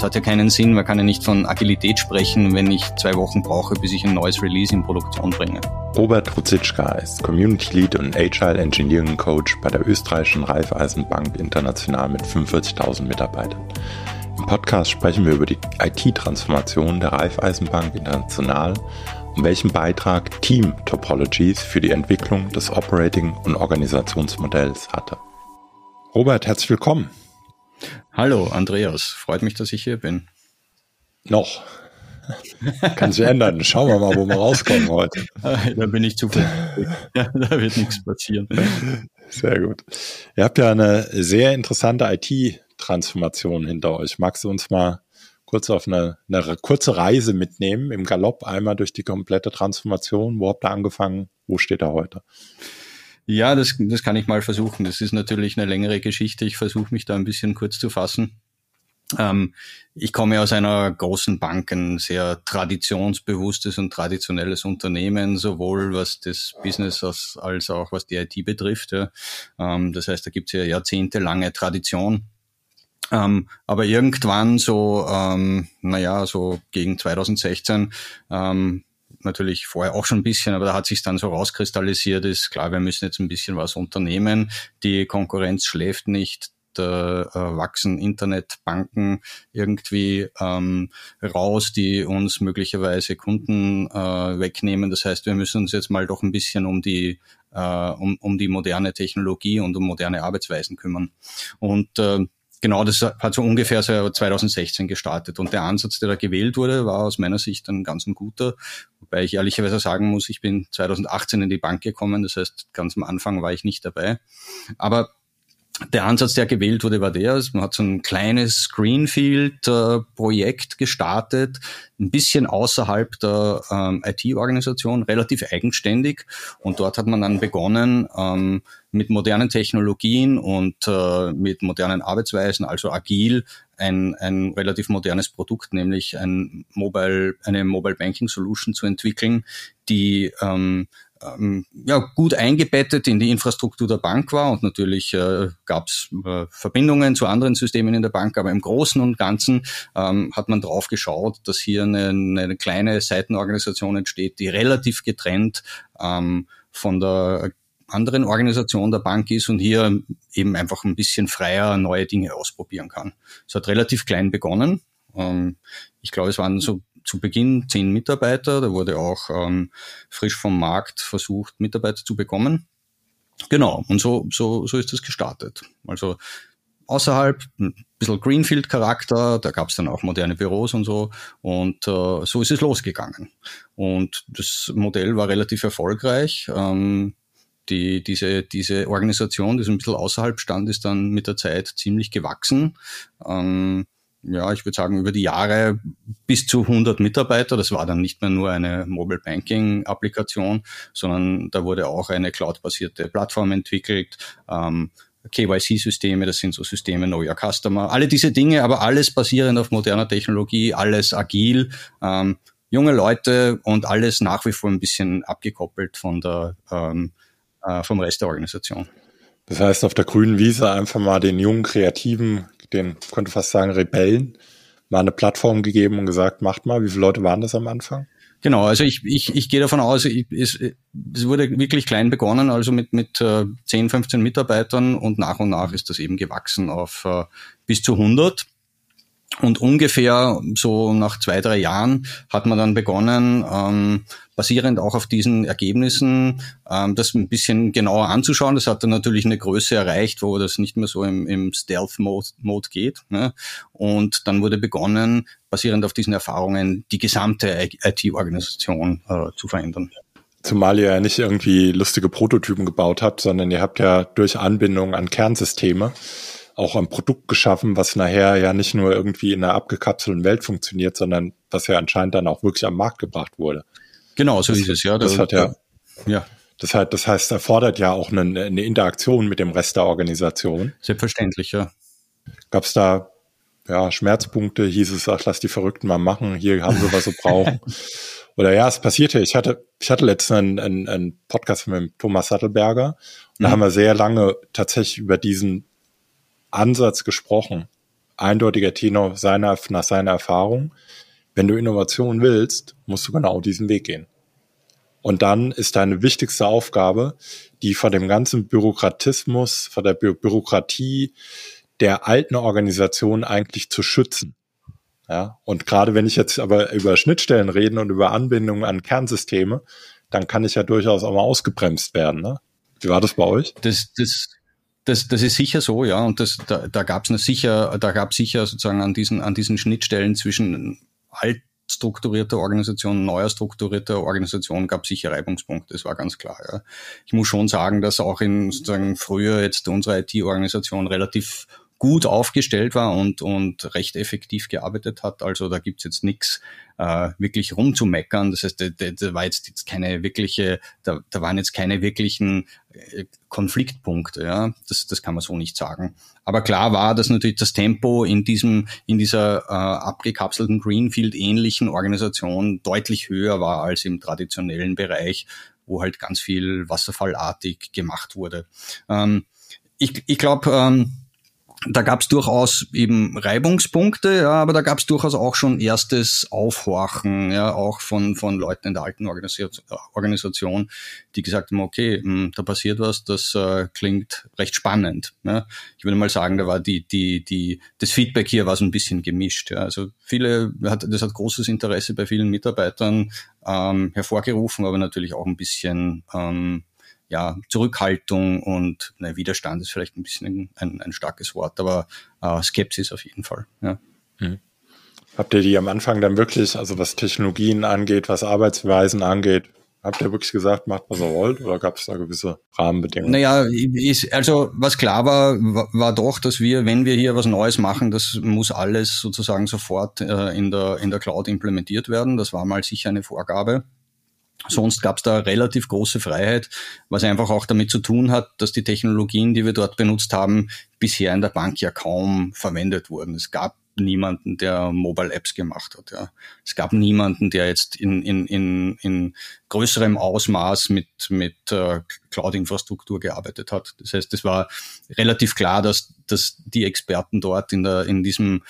Es hat ja keinen Sinn, man kann ja nicht von Agilität sprechen, wenn ich zwei Wochen brauche, bis ich ein neues Release in Produktion bringe. Robert Ruzitschka ist Community Lead und Agile Engineering Coach bei der österreichischen Raiffeisenbank International mit 45.000 Mitarbeitern. Im Podcast sprechen wir über die IT-Transformation der Raiffeisenbank International und welchen Beitrag Team Topologies für die Entwicklung des Operating- und Organisationsmodells hatte. Robert, herzlich willkommen. Hallo, Andreas. Freut mich, dass ich hier bin. Noch. Kann sich ändern. Schauen wir mal, wo wir rauskommen heute. Da bin ich zuversichtlich. Ja, da wird nichts passieren. Sehr gut. Ihr habt ja eine sehr interessante IT-Transformation hinter euch. Magst du uns mal kurz auf eine, eine kurze Reise mitnehmen im Galopp einmal durch die komplette Transformation? Wo habt ihr angefangen? Wo steht er heute? Ja, das, das kann ich mal versuchen. Das ist natürlich eine längere Geschichte. Ich versuche mich da ein bisschen kurz zu fassen. Ähm, ich komme aus einer großen Bank, ein sehr traditionsbewusstes und traditionelles Unternehmen, sowohl was das Business als, als auch was die IT betrifft. Ja. Ähm, das heißt, da gibt es ja jahrzehntelange Tradition. Ähm, aber irgendwann so, ähm, naja, so gegen 2016 ähm, natürlich vorher auch schon ein bisschen, aber da hat sich dann so rauskristallisiert, ist klar, wir müssen jetzt ein bisschen was unternehmen. Die Konkurrenz schläft nicht, da äh, wachsen Internetbanken irgendwie ähm, raus, die uns möglicherweise Kunden äh, wegnehmen. Das heißt, wir müssen uns jetzt mal doch ein bisschen um die äh, um, um die moderne Technologie und um moderne Arbeitsweisen kümmern. Und äh, genau, das hat so ungefähr so 2016 gestartet. Und der Ansatz, der da gewählt wurde, war aus meiner Sicht ein ganz ein guter. Wobei ich ehrlicherweise sagen muss, ich bin 2018 in die Bank gekommen. Das heißt, ganz am Anfang war ich nicht dabei. Aber der Ansatz, der gewählt wurde, war der, man hat so ein kleines Greenfield-Projekt gestartet, ein bisschen außerhalb der ähm, IT-Organisation, relativ eigenständig. Und dort hat man dann begonnen, ähm, mit modernen Technologien und äh, mit modernen Arbeitsweisen, also agil, ein, ein relativ modernes Produkt, nämlich ein Mobile, eine Mobile Banking Solution zu entwickeln, die ähm, ähm, ja, gut eingebettet in die Infrastruktur der Bank war und natürlich äh, gab es äh, Verbindungen zu anderen Systemen in der Bank, aber im Großen und Ganzen ähm, hat man drauf geschaut, dass hier eine, eine kleine Seitenorganisation entsteht, die relativ getrennt ähm, von der anderen Organisation der Bank ist und hier eben einfach ein bisschen freier neue Dinge ausprobieren kann. Es hat relativ klein begonnen. Ähm, ich glaube, es waren so zu Beginn zehn Mitarbeiter. Da wurde auch ähm, frisch vom Markt versucht, Mitarbeiter zu bekommen. Genau, und so, so, so ist das gestartet. Also außerhalb, ein bisschen Greenfield-Charakter, da gab es dann auch moderne Büros und so. Und äh, so ist es losgegangen. Und das Modell war relativ erfolgreich. Ähm, die, diese, diese Organisation, die so ein bisschen außerhalb stand, ist dann mit der Zeit ziemlich gewachsen. Ähm, ja, ich würde sagen, über die Jahre bis zu 100 Mitarbeiter. Das war dann nicht mehr nur eine Mobile Banking Applikation, sondern da wurde auch eine cloud-basierte Plattform entwickelt. Ähm, KYC-Systeme, das sind so Systeme Know Your Customer, alle diese Dinge, aber alles basierend auf moderner Technologie, alles agil, ähm, junge Leute und alles nach wie vor ein bisschen abgekoppelt von der, ähm, äh, vom Rest der Organisation. Das heißt, auf der grünen Wiese einfach mal den jungen Kreativen den, könnte fast sagen, Rebellen mal eine Plattform gegeben und gesagt, macht mal. Wie viele Leute waren das am Anfang? Genau, also ich, ich, ich gehe davon aus, es, es wurde wirklich klein begonnen, also mit, mit äh, 10, 15 Mitarbeitern und nach und nach ist das eben gewachsen auf äh, bis zu 100. Und ungefähr so nach zwei, drei Jahren hat man dann begonnen, ähm, basierend auch auf diesen Ergebnissen, ähm, das ein bisschen genauer anzuschauen. Das hat dann natürlich eine Größe erreicht, wo das nicht mehr so im, im Stealth-Mode geht. Ne? Und dann wurde begonnen, basierend auf diesen Erfahrungen, die gesamte IT-Organisation äh, zu verändern. Zumal ihr ja nicht irgendwie lustige Prototypen gebaut habt, sondern ihr habt ja durch Anbindung an Kernsysteme auch ein Produkt geschaffen, was nachher ja nicht nur irgendwie in einer abgekapselten Welt funktioniert, sondern was ja anscheinend dann auch wirklich am Markt gebracht wurde. Genau, so das, ist es, ja. Das, das hat ja, ja. Das, heißt, das heißt, erfordert ja auch eine, eine Interaktion mit dem Rest der Organisation. Selbstverständlich, ja. Gab es da ja, Schmerzpunkte? Hieß es, ach, lass die Verrückten mal machen, hier haben sie, was sie brauchen. Oder ja, es passierte. Ich hatte, ich hatte letztens einen, einen, einen Podcast mit Thomas Sattelberger und mhm. da haben wir sehr lange tatsächlich über diesen Ansatz gesprochen, eindeutiger Tenor seiner, nach seiner Erfahrung. Wenn du Innovation willst, musst du genau diesen Weg gehen. Und dann ist deine wichtigste Aufgabe, die vor dem ganzen Bürokratismus, vor der Bü Bürokratie der alten Organisation eigentlich zu schützen. Ja, und gerade wenn ich jetzt aber über Schnittstellen reden und über Anbindungen an Kernsysteme, dann kann ich ja durchaus auch mal ausgebremst werden. Ne? Wie war das bei euch? Das, das, das, das ist sicher so, ja. Und das, da, da gab es sicher, da gab sicher sozusagen an diesen, an diesen Schnittstellen zwischen alt strukturierter Organisation, neuer strukturierter Organisation gab sicher Reibungspunkte, das war ganz klar. Ja. Ich muss schon sagen, dass auch in sozusagen früher jetzt unsere IT-Organisation relativ gut aufgestellt war und, und recht effektiv gearbeitet hat. Also da gibt's jetzt nichts äh, wirklich rumzumeckern. Das heißt, da, da, war jetzt, jetzt keine wirkliche, da, da waren jetzt keine wirklichen äh, Konfliktpunkte. Ja, das, das kann man so nicht sagen. Aber klar war, dass natürlich das Tempo in diesem, in dieser äh, abgekapselten Greenfield-ähnlichen Organisation deutlich höher war als im traditionellen Bereich, wo halt ganz viel wasserfallartig gemacht wurde. Ähm, ich ich glaube, ähm, da gab es durchaus eben Reibungspunkte, ja, aber da gab es durchaus auch schon erstes Aufhorchen, ja, auch von, von Leuten in der alten Organisation, die gesagt haben, okay, mh, hm, da passiert was, das äh, klingt recht spannend. Ja. Ich würde mal sagen, da war die, die, die, das Feedback hier war so ein bisschen gemischt. Ja. Also viele, das hat großes Interesse bei vielen Mitarbeitern ähm, hervorgerufen, aber natürlich auch ein bisschen ähm, ja, Zurückhaltung und ne, Widerstand ist vielleicht ein bisschen ein, ein starkes Wort, aber äh, Skepsis auf jeden Fall. Ja. Mhm. Habt ihr die am Anfang dann wirklich, also was Technologien angeht, was Arbeitsweisen angeht, habt ihr wirklich gesagt, macht was ihr wollt oder gab es da gewisse Rahmenbedingungen? Naja, ist, also was klar war, war, war doch, dass wir, wenn wir hier was Neues machen, das muss alles sozusagen sofort äh, in, der, in der Cloud implementiert werden. Das war mal sicher eine Vorgabe. Sonst gab es da relativ große Freiheit, was einfach auch damit zu tun hat, dass die Technologien, die wir dort benutzt haben, bisher in der Bank ja kaum verwendet wurden. Es gab niemanden, der Mobile Apps gemacht hat. Ja. Es gab niemanden, der jetzt in, in, in, in größerem Ausmaß mit, mit äh, Cloud-Infrastruktur gearbeitet hat. Das heißt, es war relativ klar, dass, dass die Experten dort in, der, in diesem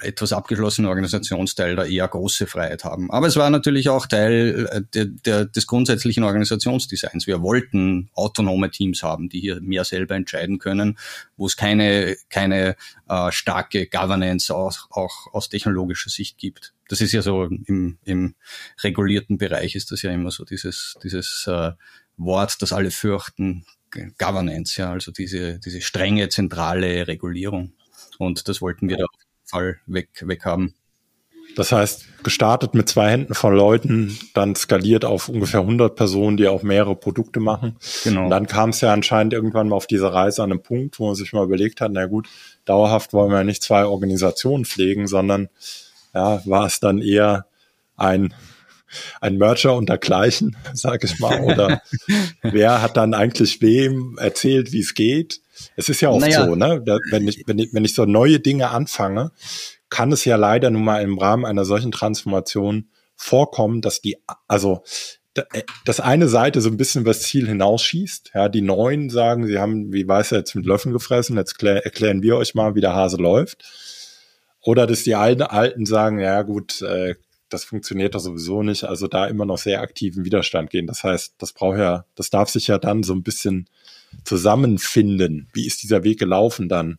etwas abgeschlossene Organisationsteil da eher große Freiheit haben. Aber es war natürlich auch Teil äh, der, der, des grundsätzlichen Organisationsdesigns. Wir wollten autonome Teams haben, die hier mehr selber entscheiden können, wo es keine, keine äh, starke Governance auch, auch aus technologischer Sicht gibt. Das ist ja so im, im regulierten Bereich ist das ja immer so dieses, dieses äh, Wort, das alle fürchten, Governance, ja, also diese, diese strenge zentrale Regulierung. Und das wollten wir da Fall weg, weg haben. Das heißt, gestartet mit zwei Händen von Leuten, dann skaliert auf ungefähr 100 Personen, die auch mehrere Produkte machen. Genau. Und dann kam es ja anscheinend irgendwann mal auf dieser Reise an einem Punkt, wo man sich mal überlegt hat, na gut, dauerhaft wollen wir ja nicht zwei Organisationen pflegen, sondern ja, war es dann eher ein ein Merger untergleichen, sage ich mal, oder wer hat dann eigentlich wem erzählt, wie es geht? Es ist ja oft naja. so, ne? Wenn ich, wenn, ich, wenn ich so neue Dinge anfange, kann es ja leider nun mal im Rahmen einer solchen Transformation vorkommen, dass die, also äh, das eine Seite so ein bisschen über das Ziel hinausschießt. Ja, die Neuen sagen, sie haben, wie weiß er, jetzt mit Löffeln gefressen, jetzt erklären wir euch mal, wie der Hase läuft. Oder dass die Alten, Alten sagen, ja gut, äh, das funktioniert doch sowieso nicht. Also da immer noch sehr aktiven Widerstand gehen. Das heißt, das braucht ja, das darf sich ja dann so ein bisschen zusammenfinden. Wie ist dieser Weg gelaufen dann?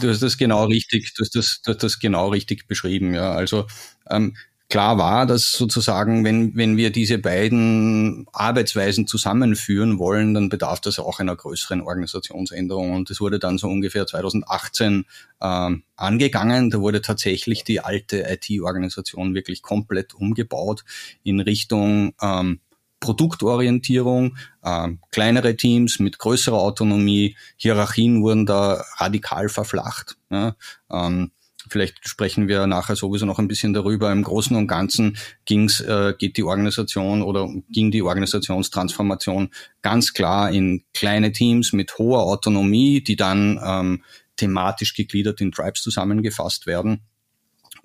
Du hast das genau richtig, du hast das, du hast das genau richtig beschrieben, ja. Also ähm, klar war, dass sozusagen, wenn, wenn wir diese beiden Arbeitsweisen zusammenführen wollen, dann bedarf das auch einer größeren Organisationsänderung. Und das wurde dann so ungefähr 2018 ähm, angegangen. Da wurde tatsächlich die alte IT-Organisation wirklich komplett umgebaut in Richtung ähm, Produktorientierung, äh, kleinere Teams mit größerer Autonomie, Hierarchien wurden da radikal verflacht. Ja, ähm, vielleicht sprechen wir nachher sowieso noch ein bisschen darüber. Im Großen und Ganzen ging's, äh, geht die Organisation oder ging die Organisationstransformation ganz klar in kleine Teams mit hoher Autonomie, die dann ähm, thematisch gegliedert in Tribes zusammengefasst werden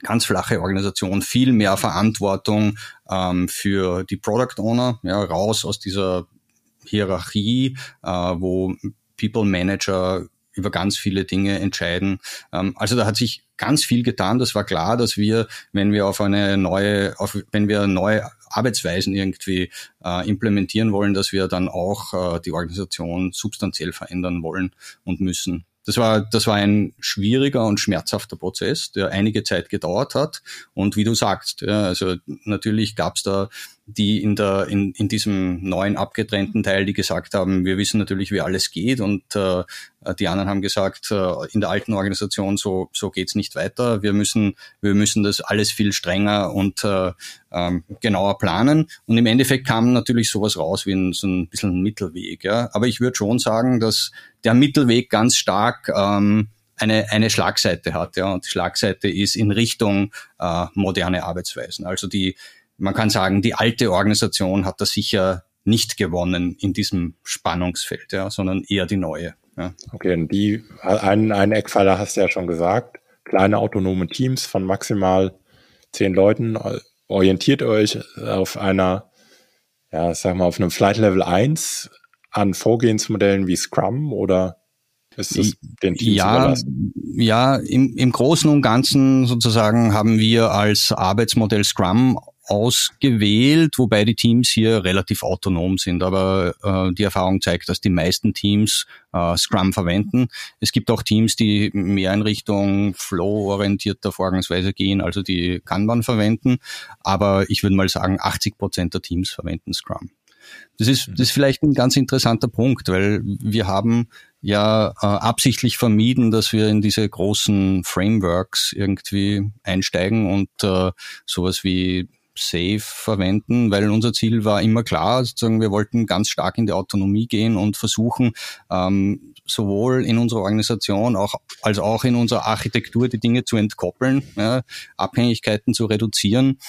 ganz flache Organisation, viel mehr Verantwortung ähm, für die Product Owner, ja, raus aus dieser Hierarchie, äh, wo People Manager über ganz viele Dinge entscheiden. Ähm, also da hat sich ganz viel getan. Das war klar, dass wir, wenn wir auf eine neue, auf, wenn wir neue Arbeitsweisen irgendwie äh, implementieren wollen, dass wir dann auch äh, die Organisation substanziell verändern wollen und müssen. Das war, das war ein schwieriger und schmerzhafter Prozess, der einige Zeit gedauert hat. Und wie du sagst, ja, also natürlich gab es da die in der in, in diesem neuen abgetrennten Teil, die gesagt haben, wir wissen natürlich, wie alles geht, und äh, die anderen haben gesagt, äh, in der alten Organisation so so geht's nicht weiter. Wir müssen wir müssen das alles viel strenger und äh, ähm, genauer planen. Und im Endeffekt kam natürlich sowas raus wie ein, so ein bisschen ein Mittelweg. Ja, aber ich würde schon sagen, dass der Mittelweg ganz stark ähm, eine, eine Schlagseite hat. Ja, und die Schlagseite ist in Richtung äh, moderne Arbeitsweisen. Also die man kann sagen, die alte Organisation hat da sicher nicht gewonnen in diesem Spannungsfeld, ja, sondern eher die neue. Ja. Okay, und die, einen, einen Eckpfeiler hast du ja schon gesagt, kleine autonome Teams von maximal zehn Leuten. Orientiert euch auf einer, ja, sag mal, auf einem Flight Level 1 an Vorgehensmodellen wie Scrum oder ist das den Teams ja, ja im, im Großen und Ganzen sozusagen haben wir als Arbeitsmodell Scrum ausgewählt, wobei die Teams hier relativ autonom sind. Aber äh, die Erfahrung zeigt, dass die meisten Teams äh, Scrum verwenden. Es gibt auch Teams, die mehr in Richtung Flow-orientierter Vorgangsweise gehen, also die Kanban verwenden. Aber ich würde mal sagen, 80 Prozent der Teams verwenden Scrum. Das ist, das ist vielleicht ein ganz interessanter Punkt, weil wir haben ja äh, absichtlich vermieden, dass wir in diese großen Frameworks irgendwie einsteigen und äh, sowas wie Safe verwenden, weil unser Ziel war immer klar, sozusagen wir wollten ganz stark in die Autonomie gehen und versuchen, ähm, sowohl in unserer Organisation auch, als auch in unserer Architektur die Dinge zu entkoppeln, ja, Abhängigkeiten zu reduzieren.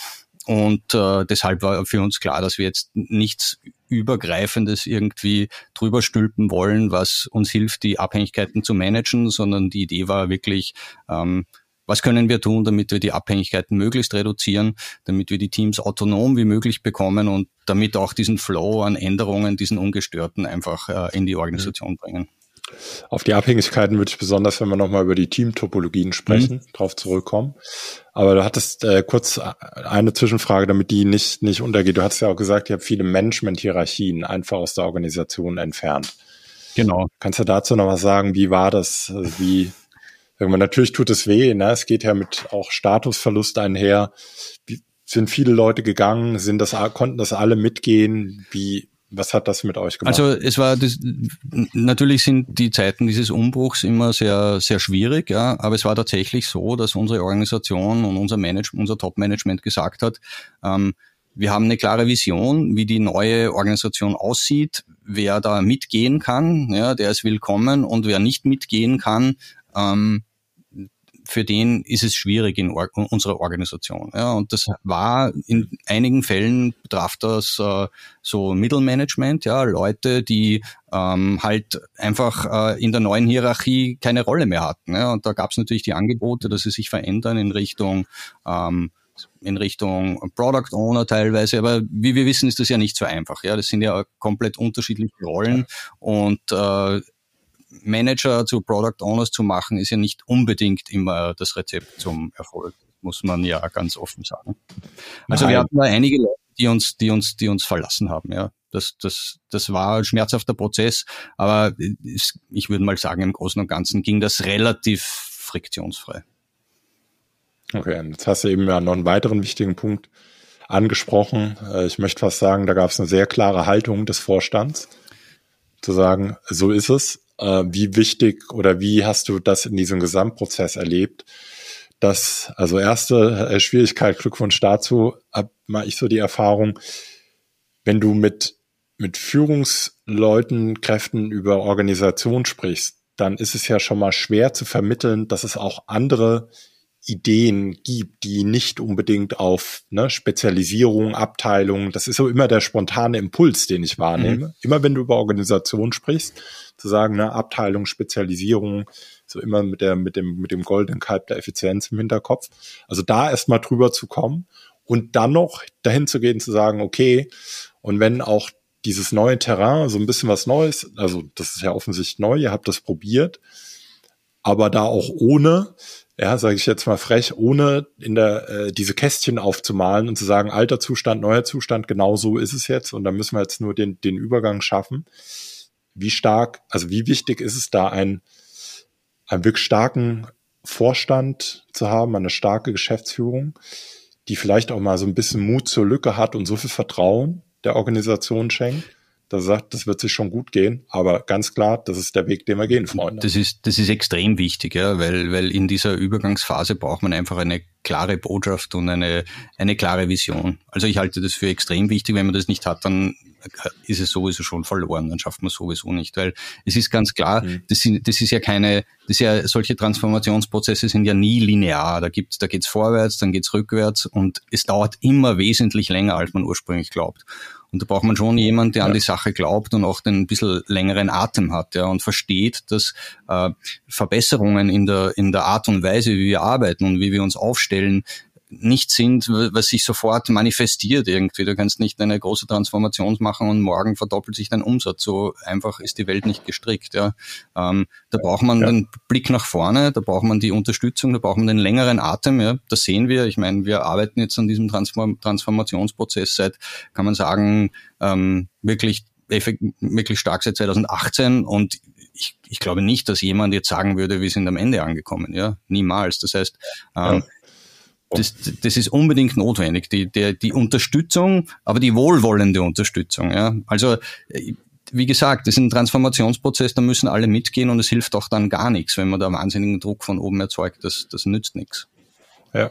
Und äh, deshalb war für uns klar, dass wir jetzt nichts Übergreifendes irgendwie drüber stülpen wollen, was uns hilft, die Abhängigkeiten zu managen, sondern die Idee war wirklich, ähm, was können wir tun, damit wir die Abhängigkeiten möglichst reduzieren, damit wir die Teams autonom wie möglich bekommen und damit auch diesen Flow an Änderungen, diesen ungestörten einfach äh, in die Organisation mhm. bringen. Auf die Abhängigkeiten würde ich besonders, wenn wir nochmal über die Teamtopologien sprechen, mhm. drauf zurückkommen. Aber du hattest äh, kurz eine Zwischenfrage, damit die nicht, nicht untergeht. Du hast ja auch gesagt, ihr habt viele Management-Hierarchien einfach aus der Organisation entfernt. Genau. Kannst du dazu noch was sagen? Wie war das? Wie, Irgendwann natürlich tut es weh, ne? Es geht ja mit auch Statusverlust einher. Wie, sind viele Leute gegangen? Sind das, konnten das alle mitgehen? Wie, was hat das mit euch gemacht? Also es war das, natürlich sind die Zeiten dieses Umbruchs immer sehr sehr schwierig, ja, aber es war tatsächlich so, dass unsere Organisation und unser Management, unser Top-Management gesagt hat, ähm, wir haben eine klare Vision, wie die neue Organisation aussieht. Wer da mitgehen kann, ja, der ist willkommen und wer nicht mitgehen kann, ähm, für den ist es schwierig in Or unserer Organisation. Ja, und das war in einigen Fällen betraf das äh, so Mittelmanagement, ja, Leute, die ähm, halt einfach äh, in der neuen Hierarchie keine Rolle mehr hatten. Ja, und da gab es natürlich die Angebote, dass sie sich verändern in Richtung ähm, in Richtung Product Owner teilweise, aber wie wir wissen, ist das ja nicht so einfach. Ja, das sind ja komplett unterschiedliche Rollen und äh, Manager zu Product Owners zu machen, ist ja nicht unbedingt immer das Rezept zum Erfolg, muss man ja ganz offen sagen. Also Nein. wir hatten da einige Leute, die uns, die uns, die uns verlassen haben, ja. Das, das, das war ein schmerzhafter Prozess, aber ich würde mal sagen, im Großen und Ganzen ging das relativ friktionsfrei. Okay, jetzt hast du eben ja noch einen weiteren wichtigen Punkt angesprochen. Äh, ich möchte fast sagen, da gab es eine sehr klare Haltung des Vorstands, zu sagen, so ist es. Äh, wie wichtig oder wie hast du das in diesem Gesamtprozess erlebt? Das, also erste äh, Schwierigkeit, Glückwunsch dazu, hab mal ich so die Erfahrung, wenn du mit, mit Führungsleuten, Kräften über Organisation sprichst, dann ist es ja schon mal schwer zu vermitteln, dass es auch andere Ideen gibt, die nicht unbedingt auf ne, Spezialisierung, Abteilung, das ist so immer der spontane Impuls, den ich wahrnehme. Mhm. Immer wenn du über Organisation sprichst, zu sagen, ne, Abteilung, Spezialisierung, so immer mit der, mit dem, mit dem goldenen Kalb der Effizienz im Hinterkopf. Also da erstmal drüber zu kommen und dann noch dahin zu gehen, zu sagen, okay, und wenn auch dieses neue Terrain, so ein bisschen was Neues. Also das ist ja offensichtlich neu, ihr habt das probiert, aber da auch ohne, ja, sage ich jetzt mal frech, ohne in der äh, diese Kästchen aufzumalen und zu sagen, alter Zustand, neuer Zustand, genau so ist es jetzt und da müssen wir jetzt nur den den Übergang schaffen. Wie stark, also wie wichtig ist es da ein einen wirklich starken Vorstand zu haben, eine starke Geschäftsführung, die vielleicht auch mal so ein bisschen Mut zur Lücke hat und so viel Vertrauen der Organisation schenkt, da sagt, das wird sich schon gut gehen, aber ganz klar, das ist der Weg, den wir gehen, Freunde. Das ist, das ist extrem wichtig, ja, weil, weil in dieser Übergangsphase braucht man einfach eine klare Botschaft und eine, eine klare Vision. Also ich halte das für extrem wichtig. Wenn man das nicht hat, dann ist es sowieso schon verloren, dann schafft man es sowieso nicht, weil es ist ganz klar, mhm. das, sind, das ist ja keine, das ist ja, solche Transformationsprozesse sind ja nie linear. Da gibt's, da geht's vorwärts, dann geht's rückwärts und es dauert immer wesentlich länger, als man ursprünglich glaubt. Und da braucht man schon jemanden, der ja. an die Sache glaubt und auch den ein bisschen längeren Atem hat, ja, und versteht, dass äh, Verbesserungen in der, in der Art und Weise, wie wir arbeiten und wie wir uns aufstellen, nicht sind, was sich sofort manifestiert irgendwie. Du kannst nicht eine große Transformation machen und morgen verdoppelt sich dein Umsatz. So einfach ist die Welt nicht gestrickt. Ja. Ähm, da braucht man ja. den Blick nach vorne, da braucht man die Unterstützung, da braucht man den längeren Atem. Ja. Das sehen wir. Ich meine, wir arbeiten jetzt an diesem Transform Transformationsprozess seit, kann man sagen, ähm, wirklich wirklich stark seit 2018 und ich, ich glaube nicht, dass jemand jetzt sagen würde, wir sind am Ende angekommen. Ja, niemals. Das heißt, ähm, das, das ist unbedingt notwendig, die, die, die Unterstützung, aber die wohlwollende Unterstützung. Ja. Also wie gesagt, das ist ein Transformationsprozess, da müssen alle mitgehen und es hilft auch dann gar nichts, wenn man da wahnsinnigen Druck von oben erzeugt. Das, das nützt nichts. Ja.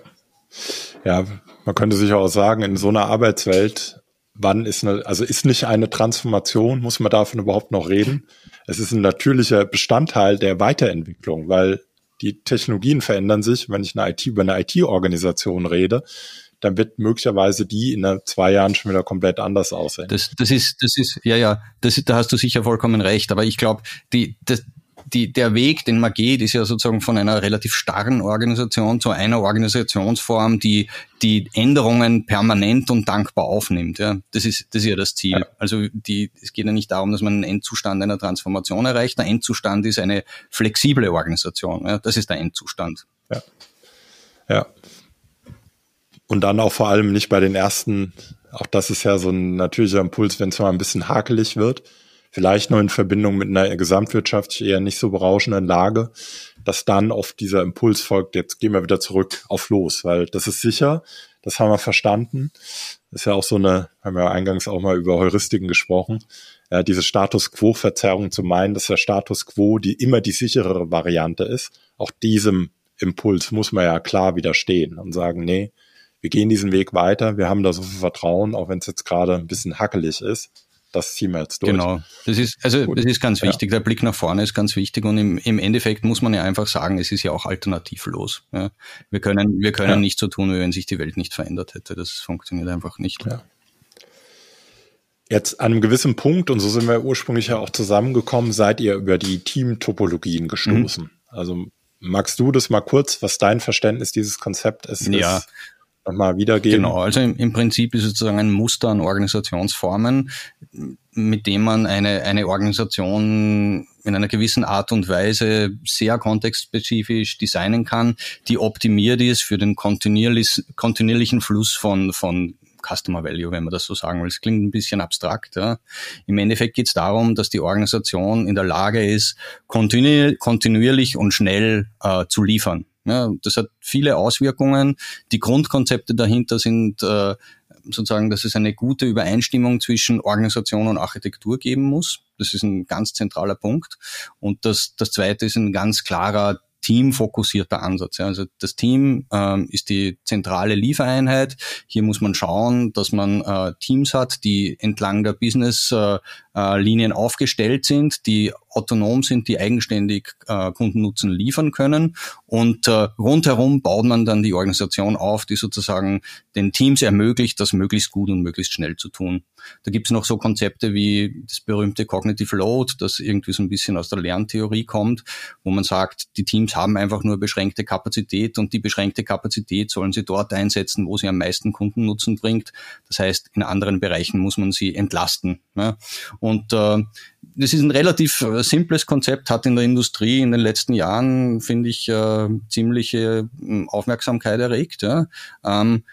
Ja, man könnte sich auch sagen, in so einer Arbeitswelt, wann ist eine, also ist nicht eine Transformation, muss man davon überhaupt noch reden? Es ist ein natürlicher Bestandteil der Weiterentwicklung, weil die Technologien verändern sich. Wenn ich eine IT über eine IT-Organisation rede, dann wird möglicherweise die in zwei Jahren schon wieder komplett anders aussehen. Das, das ist, das ist, ja, ja, das, da hast du sicher vollkommen recht. Aber ich glaube, die, das, die, der Weg, den man geht, ist ja sozusagen von einer relativ starren Organisation zu einer Organisationsform, die die Änderungen permanent und dankbar aufnimmt. Ja, das ist, das ist ja das Ziel. Also die, es geht ja nicht darum, dass man einen Endzustand einer Transformation erreicht. Der Endzustand ist eine flexible Organisation. Ja, das ist der Endzustand. Ja. Ja. Und dann auch vor allem nicht bei den ersten, auch das ist ja so ein natürlicher Impuls, wenn es mal ein bisschen hakelig wird, vielleicht noch in Verbindung mit einer gesamtwirtschaftlich eher nicht so berauschenden Lage, dass dann oft dieser Impuls folgt, jetzt gehen wir wieder zurück auf los, weil das ist sicher, das haben wir verstanden. Ist ja auch so eine, haben wir eingangs auch mal über Heuristiken gesprochen, ja, diese Status Quo-Verzerrung zu meinen, dass der Status Quo die immer die sicherere Variante ist. Auch diesem Impuls muss man ja klar widerstehen und sagen, nee, wir gehen diesen Weg weiter, wir haben da so viel Vertrauen, auch wenn es jetzt gerade ein bisschen hackelig ist das ziehen wir jetzt durch. Genau, das ist, also Gut. das ist ganz wichtig. Ja. Der Blick nach vorne ist ganz wichtig und im, im Endeffekt muss man ja einfach sagen, es ist ja auch alternativlos. Ja. Wir können, wir können ja. nicht so tun, wie wenn sich die Welt nicht verändert hätte. Das funktioniert einfach nicht. Ja. Jetzt an einem gewissen Punkt, und so sind wir ursprünglich ja auch zusammengekommen, seid ihr über die Teamtopologien gestoßen. Mhm. Also magst du das mal kurz, was dein Verständnis dieses Konzept ist? Ja, ist, nochmal wiedergeben? Genau, also im, im Prinzip ist es sozusagen ein Muster an Organisationsformen, mit dem man eine, eine Organisation in einer gewissen Art und Weise sehr kontextspezifisch designen kann, die optimiert ist für den kontinuierlich, kontinuierlichen Fluss von, von Customer Value, wenn man das so sagen will. Es klingt ein bisschen abstrakt. Ja. Im Endeffekt geht es darum, dass die Organisation in der Lage ist, kontinuierlich und schnell äh, zu liefern. Ja, das hat viele Auswirkungen. Die Grundkonzepte dahinter sind äh, sozusagen, dass es eine gute Übereinstimmung zwischen Organisation und Architektur geben muss. Das ist ein ganz zentraler Punkt. Und das, das zweite ist ein ganz klarer teamfokussierter Ansatz. Ja. Also das Team ähm, ist die zentrale Liefereinheit. Hier muss man schauen, dass man äh, Teams hat, die entlang der Business-Linien äh, äh, aufgestellt sind, die autonom sind, die eigenständig äh, Kundennutzen liefern können. Und äh, rundherum baut man dann die Organisation auf, die sozusagen den Teams ermöglicht, das möglichst gut und möglichst schnell zu tun. Da gibt es noch so Konzepte wie das berühmte Cognitive Load, das irgendwie so ein bisschen aus der Lerntheorie kommt, wo man sagt, die Teams haben einfach nur beschränkte Kapazität und die beschränkte Kapazität sollen sie dort einsetzen, wo sie am meisten Kundennutzen bringt. Das heißt, in anderen Bereichen muss man sie entlasten. Ja. Und äh, das ist ein relativ äh, simples Konzept, hat in der Industrie in den letzten Jahren, finde ich, äh, ziemliche hm, Aufmerksamkeit erregt. Ja. Ähm,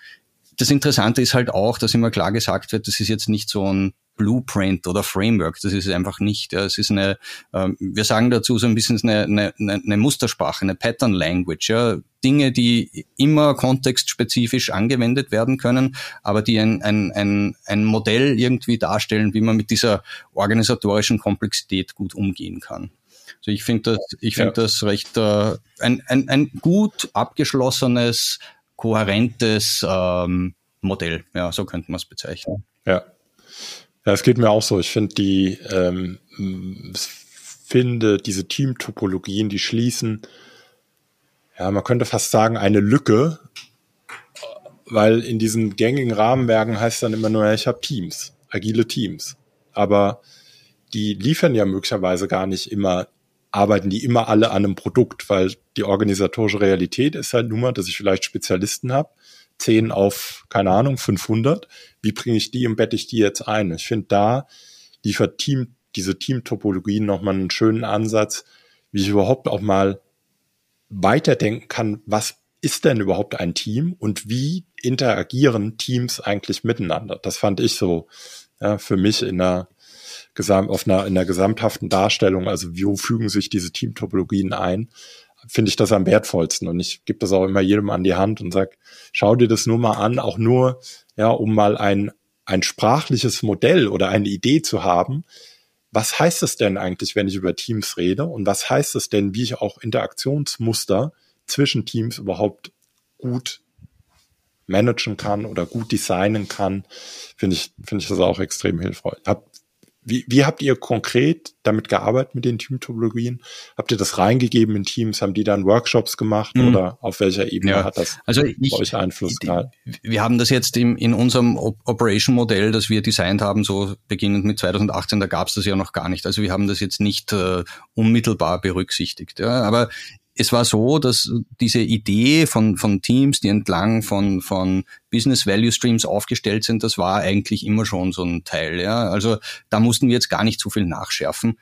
das Interessante ist halt auch, dass immer klar gesagt wird, das ist jetzt nicht so ein Blueprint oder Framework. Das ist einfach nicht. Es ist eine, ähm, wir sagen dazu so ein bisschen eine, eine, eine Mustersprache, eine Pattern Language. Ja. Dinge, die immer kontextspezifisch angewendet werden können, aber die ein, ein, ein, ein Modell irgendwie darstellen, wie man mit dieser organisatorischen Komplexität gut umgehen kann. Also ich finde das, ich finde ja. das recht äh, ein, ein, ein gut abgeschlossenes, kohärentes ähm, Modell. Ja, so könnte man es bezeichnen. Ja, ja, es geht mir auch so. Ich finde die, ähm, finde diese Teamtopologien, die schließen, ja, man könnte fast sagen, eine Lücke, weil in diesen gängigen Rahmenwerken heißt dann immer nur, ich habe Teams, agile Teams. Aber die liefern ja möglicherweise gar nicht immer, arbeiten die immer alle an einem Produkt, weil die organisatorische Realität ist halt nun mal, dass ich vielleicht Spezialisten habe 10 auf, keine Ahnung, 500. Wie bringe ich die, embedde ich die jetzt ein? Ich finde, da liefert Team, diese Teamtopologien nochmal einen schönen Ansatz, wie ich überhaupt auch mal weiterdenken kann, was ist denn überhaupt ein Team und wie interagieren Teams eigentlich miteinander? Das fand ich so ja, für mich in der, Gesam auf einer, in der gesamthaften Darstellung, also wo fügen sich diese Teamtopologien ein, finde ich das am wertvollsten. Und ich gebe das auch immer jedem an die Hand und sag, schau dir das nur mal an, auch nur, ja, um mal ein, ein sprachliches Modell oder eine Idee zu haben. Was heißt es denn eigentlich, wenn ich über Teams rede? Und was heißt es denn, wie ich auch Interaktionsmuster zwischen Teams überhaupt gut managen kann oder gut designen kann, finde ich, finde ich das auch extrem hilfreich. Hab wie, wie habt ihr konkret damit gearbeitet mit den Teamtopologien? Habt ihr das reingegeben in Teams? Haben die dann Workshops gemacht mhm. oder auf welcher Ebene ja. hat das also ich, euch Einfluss gehabt? Wir haben das jetzt im, in unserem Operation-Modell, das wir designt haben, so beginnend mit 2018, da gab es das ja noch gar nicht. Also wir haben das jetzt nicht äh, unmittelbar berücksichtigt. Ja. Aber es war so, dass diese Idee von, von Teams, die entlang von, von Business Value Streams aufgestellt sind, das war eigentlich immer schon so ein Teil. Ja? Also da mussten wir jetzt gar nicht so viel nachschärfen.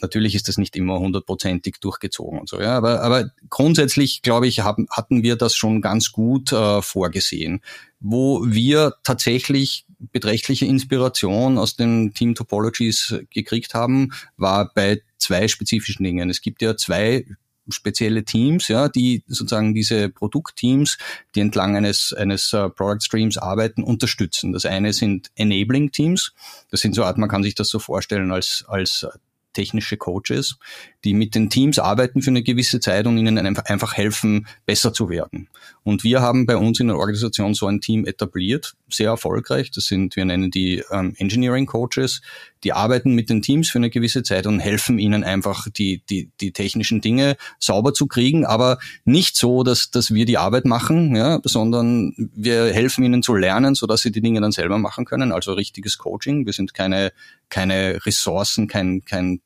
Natürlich ist das nicht immer hundertprozentig durchgezogen und so, ja. Aber, aber grundsätzlich, glaube ich, haben, hatten wir das schon ganz gut äh, vorgesehen. Wo wir tatsächlich beträchtliche Inspiration aus den Team Topologies gekriegt haben, war bei zwei spezifischen Dingen. Es gibt ja zwei spezielle Teams, ja, die sozusagen diese Produktteams, die entlang eines, eines uh, Product Streams arbeiten, unterstützen. Das eine sind Enabling Teams. Das sind so Art, man kann sich das so vorstellen als, als technische Coaches, die mit den Teams arbeiten für eine gewisse Zeit und ihnen einfach helfen, besser zu werden. Und wir haben bei uns in der Organisation so ein Team etabliert, sehr erfolgreich. Das sind, wir nennen die ähm, Engineering Coaches, die arbeiten mit den Teams für eine gewisse Zeit und helfen ihnen einfach die, die, die technischen Dinge sauber zu kriegen, aber nicht so, dass, dass wir die Arbeit machen, ja, sondern wir helfen ihnen zu lernen, sodass sie die Dinge dann selber machen können. Also richtiges Coaching. Wir sind keine, keine Ressourcen, kein, kein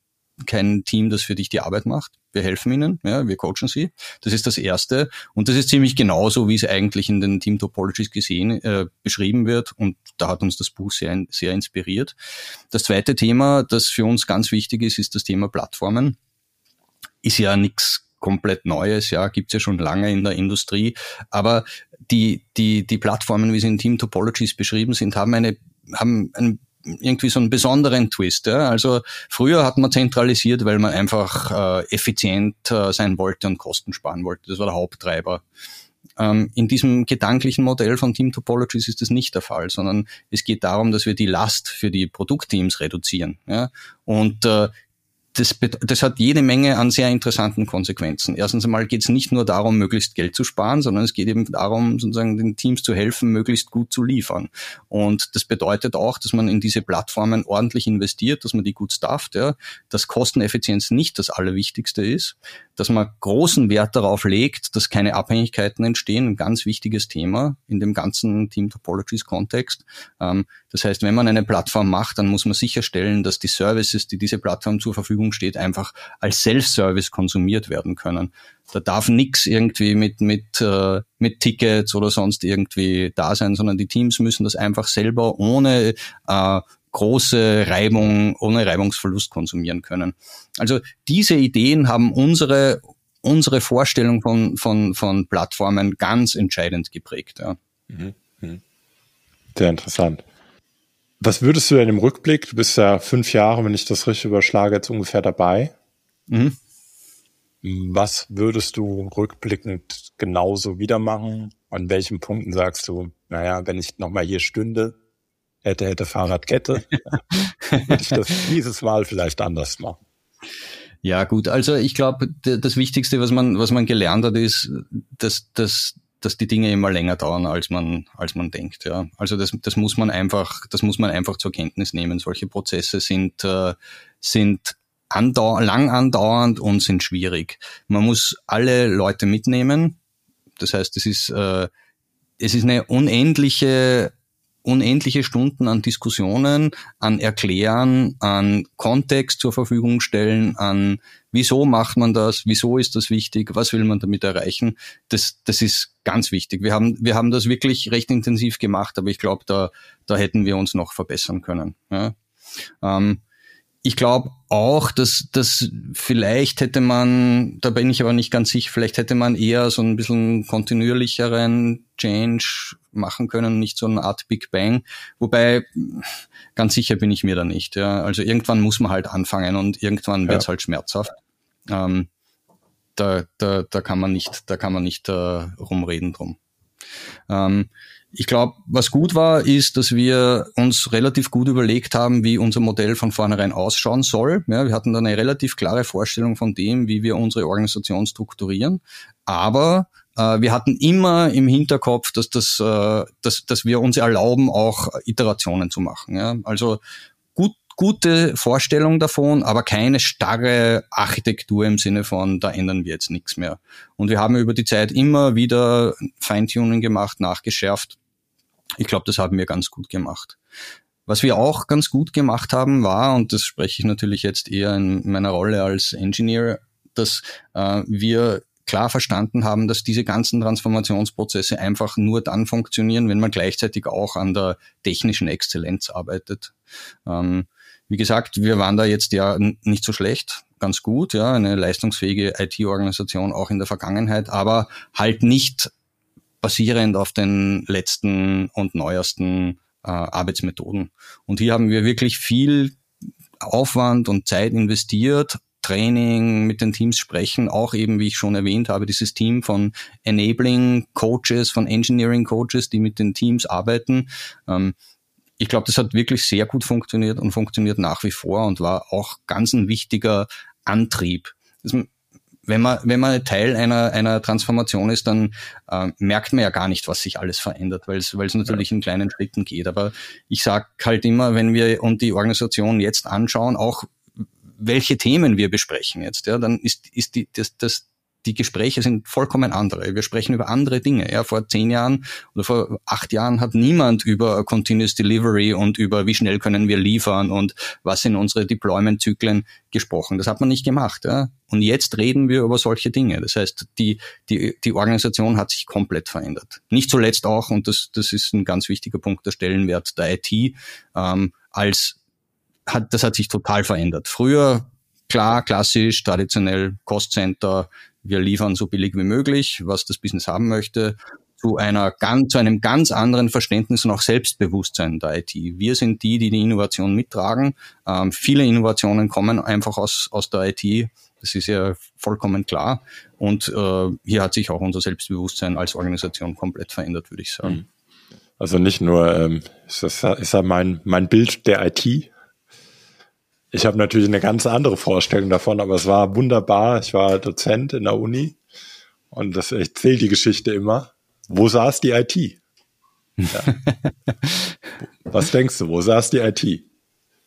kein Team, das für dich die Arbeit macht. Wir helfen ihnen, ja, wir coachen sie. Das ist das Erste. Und das ist ziemlich genauso, wie es eigentlich in den Team Topologies gesehen, äh, beschrieben wird. Und da hat uns das Buch sehr, sehr inspiriert. Das zweite Thema, das für uns ganz wichtig ist, ist das Thema Plattformen. Ist ja nichts komplett Neues, ja, gibt's ja schon lange in der Industrie. Aber die, die, die Plattformen, wie sie in Team Topologies beschrieben sind, haben eine haben einen irgendwie so einen besonderen Twist. Ja? Also früher hat man zentralisiert, weil man einfach äh, effizient äh, sein wollte und Kosten sparen wollte. Das war der Haupttreiber. Ähm, in diesem gedanklichen Modell von Team Topologies ist das nicht der Fall, sondern es geht darum, dass wir die Last für die Produktteams reduzieren. Ja? Und äh, das, das hat jede Menge an sehr interessanten Konsequenzen. Erstens einmal geht es nicht nur darum, möglichst Geld zu sparen, sondern es geht eben darum, sozusagen den Teams zu helfen, möglichst gut zu liefern. Und das bedeutet auch, dass man in diese Plattformen ordentlich investiert, dass man die gut stafft, ja, dass Kosteneffizienz nicht das Allerwichtigste ist, dass man großen Wert darauf legt, dass keine Abhängigkeiten entstehen, ein ganz wichtiges Thema in dem ganzen Team Topologies Kontext. Ähm, das heißt, wenn man eine Plattform macht, dann muss man sicherstellen, dass die Services, die diese Plattform zur Verfügung steht, einfach als Self-Service konsumiert werden können. Da darf nichts irgendwie mit, mit, äh, mit Tickets oder sonst irgendwie da sein, sondern die Teams müssen das einfach selber ohne äh, große Reibung, ohne Reibungsverlust konsumieren können. Also diese Ideen haben unsere, unsere Vorstellung von, von, von Plattformen ganz entscheidend geprägt. Ja. Mhm. Mhm. Sehr interessant. Was würdest du denn im Rückblick, du bist ja fünf Jahre, wenn ich das richtig überschlage, jetzt ungefähr dabei. Mhm. Was würdest du rückblickend genauso wieder machen? An welchen Punkten sagst du, naja, wenn ich nochmal hier stünde, hätte, hätte Fahrradkette, würde ich das dieses Mal vielleicht anders machen? Ja, gut. Also ich glaube, das Wichtigste, was man, was man gelernt hat, ist, dass, dass dass die Dinge immer länger dauern, als man, als man denkt. Ja. Also das, das muss man einfach, das muss man einfach zur Kenntnis nehmen. Solche Prozesse sind, äh, sind andau lang andauernd und sind schwierig. Man muss alle Leute mitnehmen. Das heißt, es ist, äh, es ist eine unendliche unendliche Stunden an Diskussionen, an Erklären, an Kontext zur Verfügung stellen, an wieso macht man das, wieso ist das wichtig, was will man damit erreichen. Das, das ist ganz wichtig. Wir haben, wir haben das wirklich recht intensiv gemacht, aber ich glaube, da, da hätten wir uns noch verbessern können. Ja. Ähm, ich glaube auch, dass, dass vielleicht hätte man, da bin ich aber nicht ganz sicher, vielleicht hätte man eher so ein bisschen kontinuierlicheren Change machen können, nicht so eine Art Big Bang. Wobei, ganz sicher bin ich mir da nicht. Ja. Also irgendwann muss man halt anfangen und irgendwann wird es halt schmerzhaft. Ähm, da, da, da kann man nicht, da kann man nicht äh, rumreden drum. Ähm, ich glaube, was gut war, ist, dass wir uns relativ gut überlegt haben, wie unser Modell von vornherein ausschauen soll. Ja, wir hatten dann eine relativ klare Vorstellung von dem, wie wir unsere Organisation strukturieren. Aber wir hatten immer im Hinterkopf, dass, das, äh, dass, dass wir uns erlauben, auch Iterationen zu machen. Ja? Also gute Vorstellung davon, aber keine starre Architektur im Sinne von, da ändern wir jetzt nichts mehr. Und wir haben über die Zeit immer wieder Feintuning gemacht, nachgeschärft. Ich glaube, das haben wir ganz gut gemacht. Was wir auch ganz gut gemacht haben, war, und das spreche ich natürlich jetzt eher in meiner Rolle als Engineer, dass äh, wir klar verstanden haben, dass diese ganzen Transformationsprozesse einfach nur dann funktionieren, wenn man gleichzeitig auch an der technischen Exzellenz arbeitet. Ähm, wie gesagt, wir waren da jetzt ja nicht so schlecht, ganz gut, ja, eine leistungsfähige IT-Organisation auch in der Vergangenheit, aber halt nicht basierend auf den letzten und neuesten äh, Arbeitsmethoden. Und hier haben wir wirklich viel Aufwand und Zeit investiert, Training, mit den Teams sprechen, auch eben, wie ich schon erwähnt habe, dieses Team von Enabling Coaches, von Engineering Coaches, die mit den Teams arbeiten. Ähm, ich glaube, das hat wirklich sehr gut funktioniert und funktioniert nach wie vor und war auch ganz ein wichtiger Antrieb. Das, wenn man, wenn man Teil einer, einer Transformation ist, dann äh, merkt man ja gar nicht, was sich alles verändert, weil es, weil es natürlich in kleinen Schritten geht. Aber ich sage halt immer, wenn wir uns die Organisation jetzt anschauen, auch welche Themen wir besprechen jetzt, ja, dann ist, ist die, das, das, die Gespräche sind vollkommen andere. Wir sprechen über andere Dinge. Ja, vor zehn Jahren oder vor acht Jahren hat niemand über Continuous Delivery und über wie schnell können wir liefern und was sind unsere Deployment-Zyklen gesprochen. Das hat man nicht gemacht. Ja. Und jetzt reden wir über solche Dinge. Das heißt, die, die, die Organisation hat sich komplett verändert. Nicht zuletzt auch, und das, das ist ein ganz wichtiger Punkt, der Stellenwert der IT ähm, als hat, das hat sich total verändert. Früher klar, klassisch, traditionell Cost Center, wir liefern so billig wie möglich, was das Business haben möchte, zu einer zu einem ganz anderen Verständnis und auch Selbstbewusstsein der IT. Wir sind die, die die Innovation mittragen. Ähm, viele Innovationen kommen einfach aus, aus der IT. Das ist ja vollkommen klar. Und äh, hier hat sich auch unser Selbstbewusstsein als Organisation komplett verändert, würde ich sagen. Mhm. Also nicht nur ähm, ist das ist ja mein, mein Bild der IT, Ich habe natürlich eine ganz andere Vorstellung davon, aber es war wunderbar. Ich war Dozent in der Uni und das erzählt die Geschichte immer. Wo saß die IT? Ja. Was denkst du, wo saß die IT?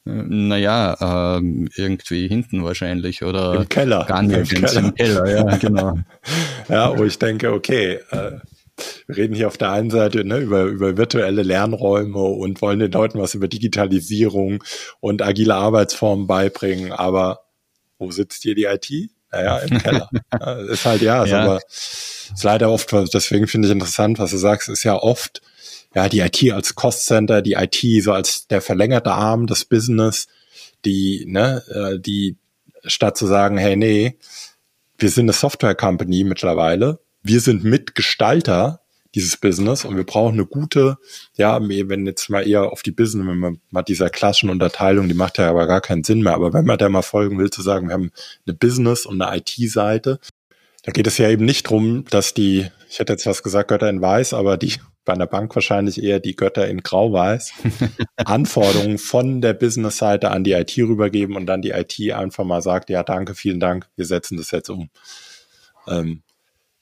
Naja, äh, irgendwie hinten wahrscheinlich oder im Keller. Gar nicht im Keller. Im Keller, ja, genau. ja, wo ich denke, okay, äh, wir reden hier auf der einen Seite ne, über, über virtuelle Lernräume und wollen den Leuten was über Digitalisierung und agile Arbeitsformen beibringen, aber wo sitzt hier die IT? Naja, im Keller. ist halt ja, ist ja. aber ist leider oft, deswegen finde ich interessant, was du sagst, ist ja oft ja, die IT als Cost Center, die IT so als der verlängerte Arm des Business, die, ne, äh, die statt zu sagen, hey, nee, wir sind eine Software Company mittlerweile, wir sind Mitgestalter dieses Business und wir brauchen eine gute, ja, wenn jetzt mal eher auf die Business, wenn man mal dieser klassischen Unterteilung, die macht ja aber gar keinen Sinn mehr, aber wenn man da mal folgen will, zu sagen, wir haben eine Business und eine IT-Seite, da geht es ja eben nicht drum, dass die, ich hätte jetzt was gesagt, Götter in Weiß, aber die bei einer Bank wahrscheinlich eher die Götter in Grau-Weiß, Anforderungen von der Business-Seite an die IT rübergeben und dann die IT einfach mal sagt, ja, danke, vielen Dank, wir setzen das jetzt um. Ähm,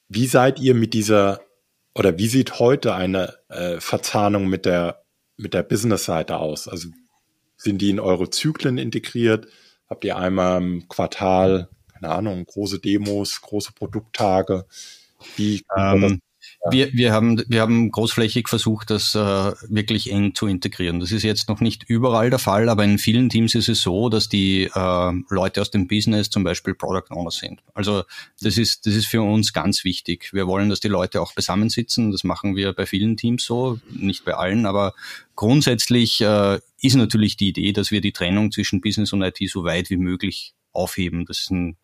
wie seid ihr mit dieser, oder wie sieht heute eine äh, Verzahnung mit der, mit der Business-Seite aus? Also sind die in eure Zyklen integriert? Habt ihr einmal im Quartal, keine Ahnung, große Demos, große Produkttage? Wie ähm, wir, wir, haben, wir haben großflächig versucht, das äh, wirklich eng zu integrieren. Das ist jetzt noch nicht überall der Fall, aber in vielen Teams ist es so, dass die äh, Leute aus dem Business zum Beispiel Product Owner sind. Also das ist, das ist für uns ganz wichtig. Wir wollen, dass die Leute auch zusammensitzen. Das machen wir bei vielen Teams so, nicht bei allen, aber grundsätzlich äh, ist natürlich die Idee, dass wir die Trennung zwischen Business und IT so weit wie möglich aufheben. Das ist ein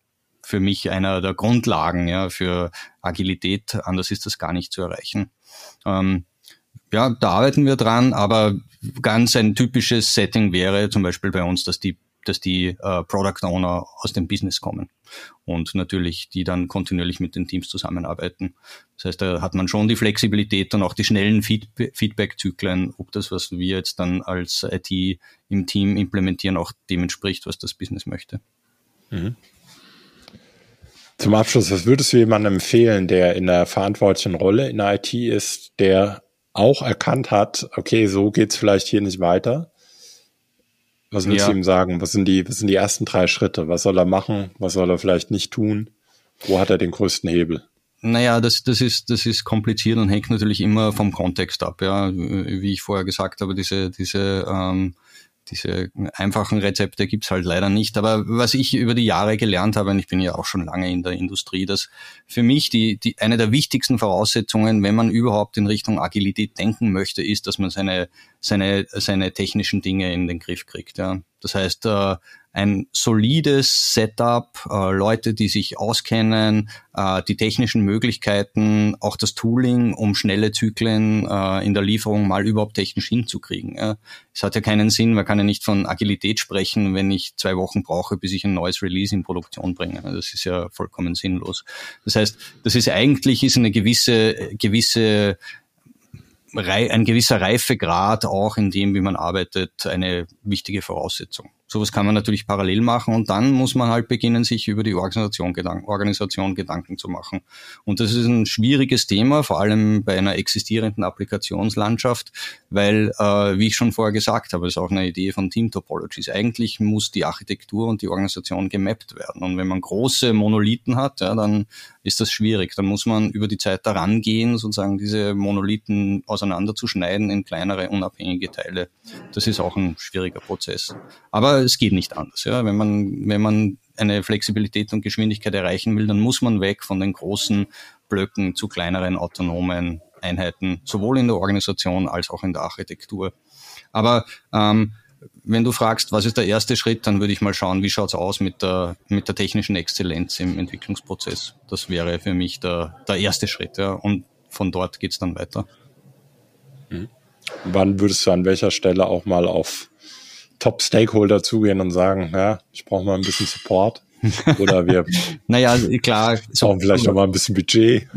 für mich einer der Grundlagen ja, für Agilität. Anders ist das gar nicht zu erreichen. Ähm, ja, da arbeiten wir dran, aber ganz ein typisches Setting wäre zum Beispiel bei uns, dass die dass die äh, Product Owner aus dem Business kommen und natürlich die dann kontinuierlich mit den Teams zusammenarbeiten. Das heißt, da hat man schon die Flexibilität und auch die schnellen Feed Feedback-Zyklen, ob das, was wir jetzt dann als IT im Team implementieren, auch dem was das Business möchte. Mhm. Zum Abschluss, was würdest du jemandem empfehlen, der in der verantwortlichen Rolle in der IT ist, der auch erkannt hat, okay, so geht's vielleicht hier nicht weiter? Was willst ja. du ihm sagen? Was sind die, was sind die ersten drei Schritte? Was soll er machen? Was soll er vielleicht nicht tun? Wo hat er den größten Hebel? Naja, das, das, ist, das ist kompliziert und hängt natürlich immer vom Kontext ab. Ja, wie ich vorher gesagt habe, diese, diese ähm, diese einfachen Rezepte gibt's halt leider nicht. Aber was ich über die Jahre gelernt habe, und ich bin ja auch schon lange in der Industrie, dass für mich die, die eine der wichtigsten Voraussetzungen, wenn man überhaupt in Richtung Agilität denken möchte, ist, dass man seine, seine, seine technischen Dinge in den Griff kriegt. Ja. Das heißt, äh, ein solides Setup, äh, Leute, die sich auskennen, äh, die technischen Möglichkeiten, auch das Tooling, um schnelle Zyklen äh, in der Lieferung mal überhaupt technisch hinzukriegen. Es hat ja keinen Sinn, man kann ja nicht von Agilität sprechen, wenn ich zwei Wochen brauche, bis ich ein neues Release in Produktion bringe. Das ist ja vollkommen sinnlos. Das heißt, das ist eigentlich ist eine gewisse gewisse ein gewisser Reifegrad auch in dem, wie man arbeitet, eine wichtige Voraussetzung. Sowas kann man natürlich parallel machen und dann muss man halt beginnen, sich über die Organisation, Gedanken, Organisation Gedanken zu machen. Und das ist ein schwieriges Thema, vor allem bei einer existierenden Applikationslandschaft, weil, äh, wie ich schon vorher gesagt habe, ist auch eine Idee von Team Topologies. Eigentlich muss die Architektur und die Organisation gemappt werden. Und wenn man große Monolithen hat, ja, dann ist das schwierig. Dann muss man über die Zeit daran gehen, sozusagen diese Monolithen auseinanderzuschneiden in kleinere, unabhängige Teile. Das ist auch ein schwieriger Prozess. Aber es geht nicht anders. Ja. Wenn, man, wenn man eine Flexibilität und Geschwindigkeit erreichen will, dann muss man weg von den großen Blöcken zu kleineren autonomen Einheiten, sowohl in der Organisation als auch in der Architektur. Aber ähm, wenn du fragst, was ist der erste Schritt, dann würde ich mal schauen, wie schaut's aus mit der, mit der technischen Exzellenz im Entwicklungsprozess. Das wäre für mich der, der erste Schritt. Ja. Und von dort geht's dann weiter. Mhm. Wann würdest du an welcher Stelle auch mal auf Top-Stakeholder zugehen und sagen, ja, ich brauche mal ein bisschen Support. Oder wir naja, klar, so, brauchen vielleicht auch mal ein bisschen Budget.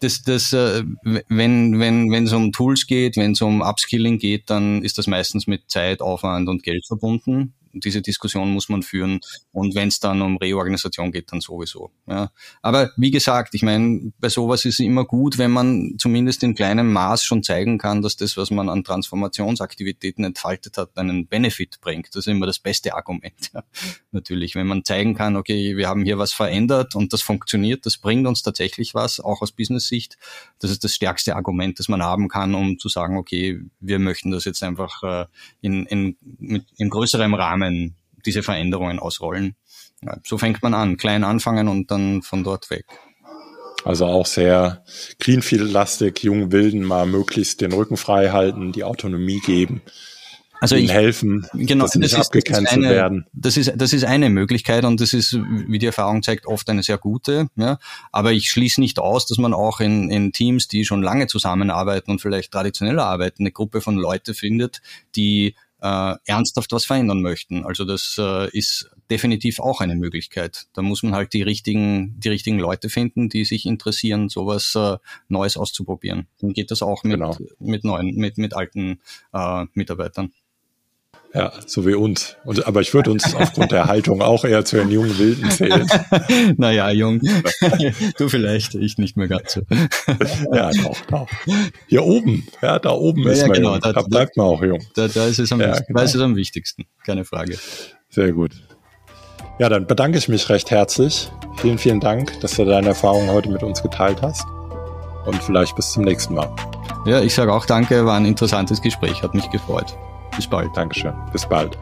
Das, das, äh, wenn, wenn, wenn es um Tools geht, wenn es um Upskilling geht, dann ist das meistens mit Zeit, Aufwand und Geld verbunden. Diese Diskussion muss man führen. Und wenn es dann um Reorganisation geht, dann sowieso. Ja. Aber wie gesagt, ich meine, bei sowas ist es immer gut, wenn man zumindest in kleinem Maß schon zeigen kann, dass das, was man an Transformationsaktivitäten entfaltet hat, einen Benefit bringt. Das ist immer das beste Argument. Ja. Natürlich, wenn man zeigen kann, okay, wir haben hier was verändert und das funktioniert, das bringt uns tatsächlich was, auch aus Business-Sicht. Das ist das stärkste Argument, das man haben kann, um zu sagen, okay, wir möchten das jetzt einfach äh, in, in, mit, in größerem Rahmen diese Veränderungen ausrollen. Ja, so fängt man an, klein anfangen und dann von dort weg. Also auch sehr Greenfield-lastig, jungen Wilden mal möglichst den Rücken frei halten, die Autonomie geben also ihnen ich, helfen, genau, dass sie nicht abgecancelt werden. Das ist, das ist eine Möglichkeit und das ist, wie die Erfahrung zeigt, oft eine sehr gute. Ja. Aber ich schließe nicht aus, dass man auch in, in Teams, die schon lange zusammenarbeiten und vielleicht traditioneller arbeiten, eine Gruppe von Leute findet, die äh, ernsthaft was verändern möchten. Also das äh, ist definitiv auch eine Möglichkeit. Da muss man halt die richtigen, die richtigen Leute finden, die sich interessieren, sowas äh, Neues auszuprobieren. Dann geht das auch mit, genau. mit neuen, mit, mit alten äh, Mitarbeitern. Ja, so wie uns. Und, aber ich würde uns aufgrund der Haltung auch eher zu den jungen Wilden zählen. naja, jung. du vielleicht, ich nicht mehr ganz so. ja, doch, doch. Hier oben, ja, da oben ja, ist ja, man genau, jung. Da, da, bleibt man auch jung. Da, da ist es am, ja, genau. da ist es am wichtigsten, keine Frage. Sehr gut. Ja, dann bedanke ich mich recht herzlich. Vielen, vielen Dank, dass du deine Erfahrungen heute mit uns geteilt hast. Und vielleicht bis zum nächsten Mal. Ja, ich sage auch danke, war ein interessantes Gespräch, hat mich gefreut. Bis bald. Dankeschön. Bis bald.